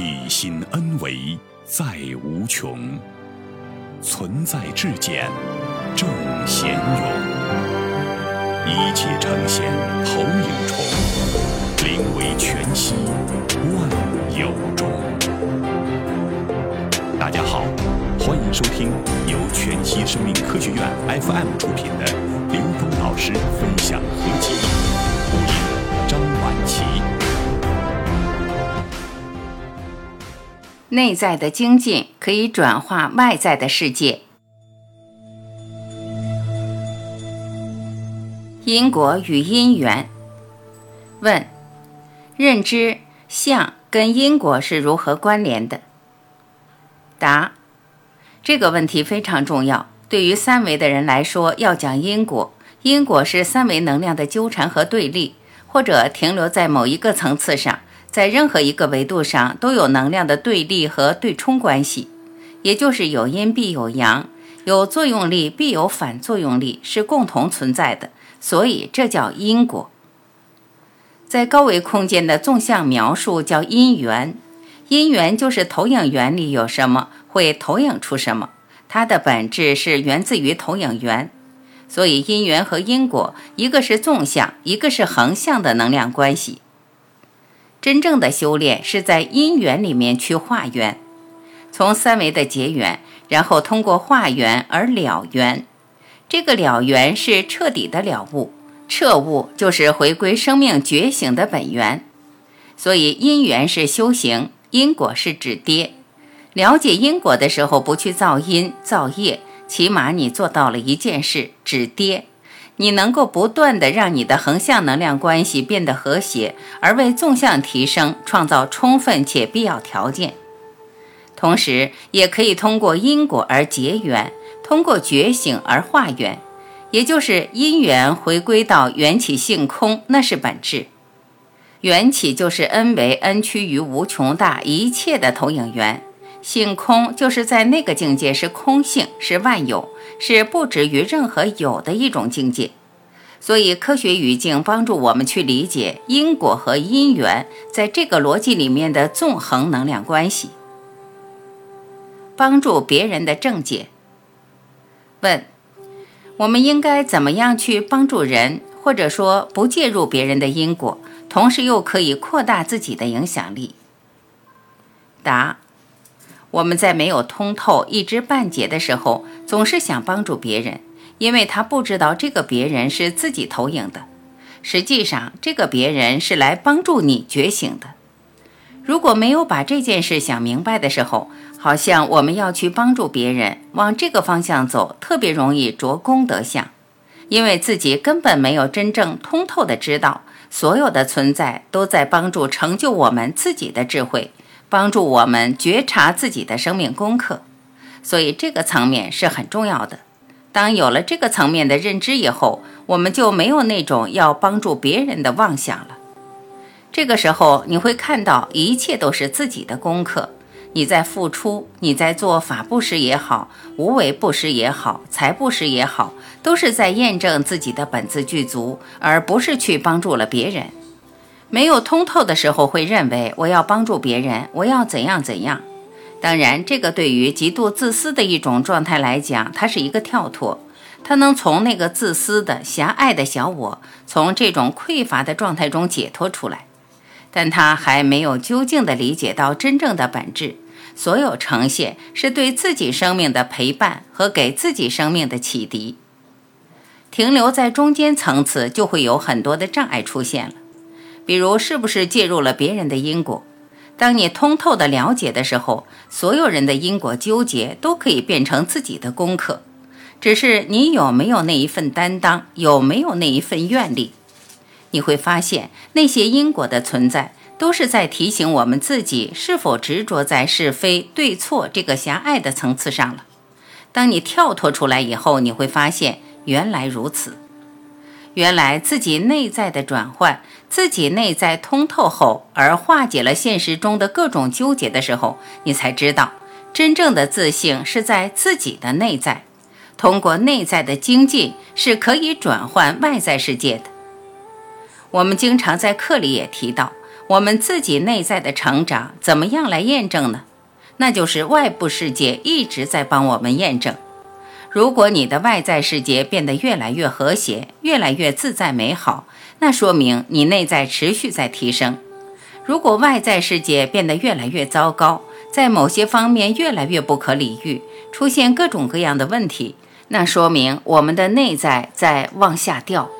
体心恩为在无穷，存在至简正贤勇，一切呈现投影重，灵为全息万有中。大家好，欢迎收听由全息生命科学院 FM 出品的刘峰老师分享合集，播音张晚琪。内在的精进可以转化外在的世界。因果与因缘。问：认知相跟因果是如何关联的？答：这个问题非常重要。对于三维的人来说，要讲因果，因果是三维能量的纠缠和对立，或者停留在某一个层次上。在任何一个维度上都有能量的对立和对冲关系，也就是有阴必有阳，有作用力必有反作用力，是共同存在的，所以这叫因果。在高维空间的纵向描述叫因缘，因缘就是投影源里有什么会投影出什么，它的本质是源自于投影源，所以因缘和因果一个是纵向，一个是横向的能量关系。真正的修炼是在因缘里面去化缘，从三维的结缘，然后通过化缘而了缘。这个了缘是彻底的了悟，彻悟就是回归生命觉醒的本源。所以因缘是修行，因果是止跌。了解因果的时候，不去造因造业，起码你做到了一件事：止跌。你能够不断的让你的横向能量关系变得和谐，而为纵向提升创造充分且必要条件。同时，也可以通过因果而结缘，通过觉醒而化缘，也就是因缘回归到缘起性空，那是本质。缘起就是 n 为 n 趋于无穷大一切的投影源，性空就是在那个境界是空性，是万有。是不止于任何有的一种境界，所以科学语境帮助我们去理解因果和因缘在这个逻辑里面的纵横能量关系。帮助别人的正解。问：我们应该怎么样去帮助人，或者说不介入别人的因果，同时又可以扩大自己的影响力？答。我们在没有通透、一知半解的时候，总是想帮助别人，因为他不知道这个别人是自己投影的。实际上，这个别人是来帮助你觉醒的。如果没有把这件事想明白的时候，好像我们要去帮助别人，往这个方向走，特别容易着功德相，因为自己根本没有真正通透的知道，所有的存在都在帮助成就我们自己的智慧。帮助我们觉察自己的生命功课，所以这个层面是很重要的。当有了这个层面的认知以后，我们就没有那种要帮助别人的妄想了。这个时候，你会看到一切都是自己的功课。你在付出，你在做法布施也好，无为布施也好，财布施也好，都是在验证自己的本自具足，而不是去帮助了别人。没有通透的时候，会认为我要帮助别人，我要怎样怎样。当然，这个对于极度自私的一种状态来讲，它是一个跳脱，它能从那个自私的狭隘的小我，从这种匮乏的状态中解脱出来。但他还没有究竟的理解到真正的本质。所有呈现是对自己生命的陪伴和给自己生命的启迪。停留在中间层次，就会有很多的障碍出现了。比如，是不是介入了别人的因果？当你通透的了解的时候，所有人的因果纠结都可以变成自己的功课，只是你有没有那一份担当，有没有那一份愿力？你会发现，那些因果的存在，都是在提醒我们自己是否执着在是非对错这个狭隘的层次上了。当你跳脱出来以后，你会发现，原来如此。原来自己内在的转换，自己内在通透后，而化解了现实中的各种纠结的时候，你才知道，真正的自信是在自己的内在。通过内在的精进，是可以转换外在世界的。我们经常在课里也提到，我们自己内在的成长怎么样来验证呢？那就是外部世界一直在帮我们验证。如果你的外在世界变得越来越和谐，越来越自在美好，那说明你内在持续在提升。如果外在世界变得越来越糟糕，在某些方面越来越不可理喻，出现各种各样的问题，那说明我们的内在在往下掉。